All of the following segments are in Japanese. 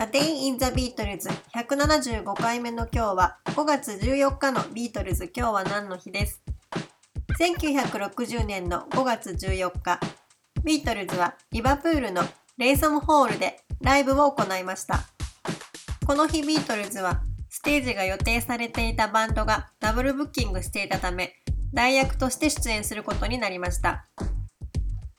A Day in the Beatles 175回目の今日は5月14日のビートルズ今日は何の日です？1960年の5月14日。ビートルズはリバプールのレイソムホールでライブを行いました。この日ビートルズはステージが予定されていたバンドがダブルブッキングしていたため代役として出演することになりました。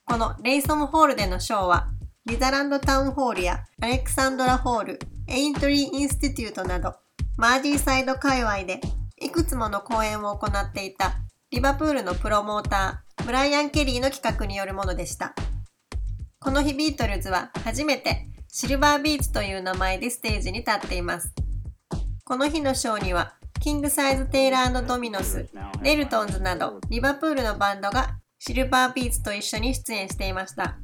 このレイソムホールでのショーはリザランドタウンホールやアレクサンドラホール、エイントリーインスティテュートなど、マージーサイド界隈でいくつもの公演を行っていたリバプールのプロモーター、ブライアン・ケリーの企画によるものでした。この日ビートルズは初めてシルバービーツという名前でステージに立っています。この日のショーには、キングサイズ・テイラードミノス、デルトンズなどリバプールのバンドがシルバービーツと一緒に出演していました。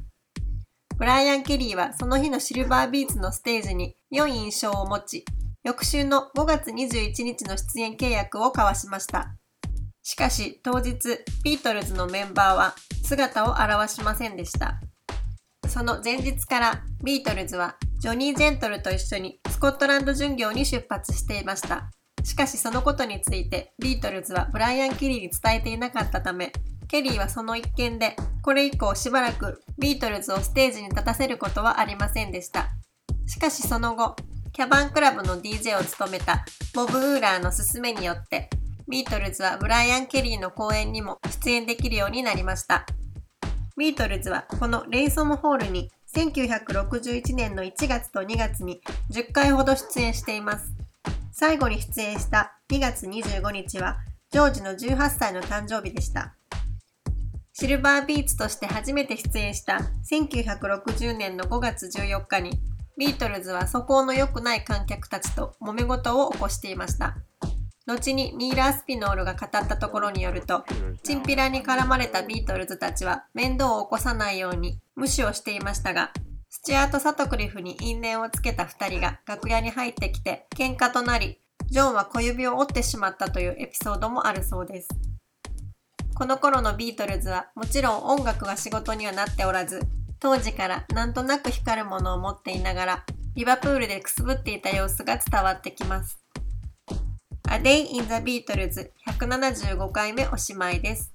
ブライアン・ケリーはその日のシルバービーツのステージに良い印象を持ち、翌週の5月21日の出演契約を交わしました。しかし当日、ビートルズのメンバーは姿を現しませんでした。その前日からビートルズはジョニー・ジェントルと一緒にスコットランド巡業に出発していました。しかしそのことについてビートルズはブライアン・ケリーに伝えていなかったため、ケリーはその一件で、これ以降しばらくビートルズをステージに立たせることはありませんでした。しかしその後、キャバンクラブの DJ を務めたボブ・ウーラーの勧めによって、ビートルズはブライアン・ケリーの公演にも出演できるようになりました。ビートルズはこのレイソムホールに1961年の1月と2月に10回ほど出演しています。最後に出演した2月25日はジョージの18歳の誕生日でした。シルバービーツとして初めて出演した1960年の5月14日にビートルズは素行の良くない観客たちと揉め事を起こしていました。後にニーラー・スピノールが語ったところによると、チンピラに絡まれたビートルズたちは面倒を起こさないように無視をしていましたが、スチュアート・サトクリフに因縁をつけた2人が楽屋に入ってきて喧嘩となり、ジョンは小指を折ってしまったというエピソードもあるそうです。この頃のビートルズはもちろん音楽は仕事にはなっておらず、当時からなんとなく光るものを持っていながら、リバプールでくすぶっていた様子が伝わってきます。A Day in the Beatles 175回目おしまいです。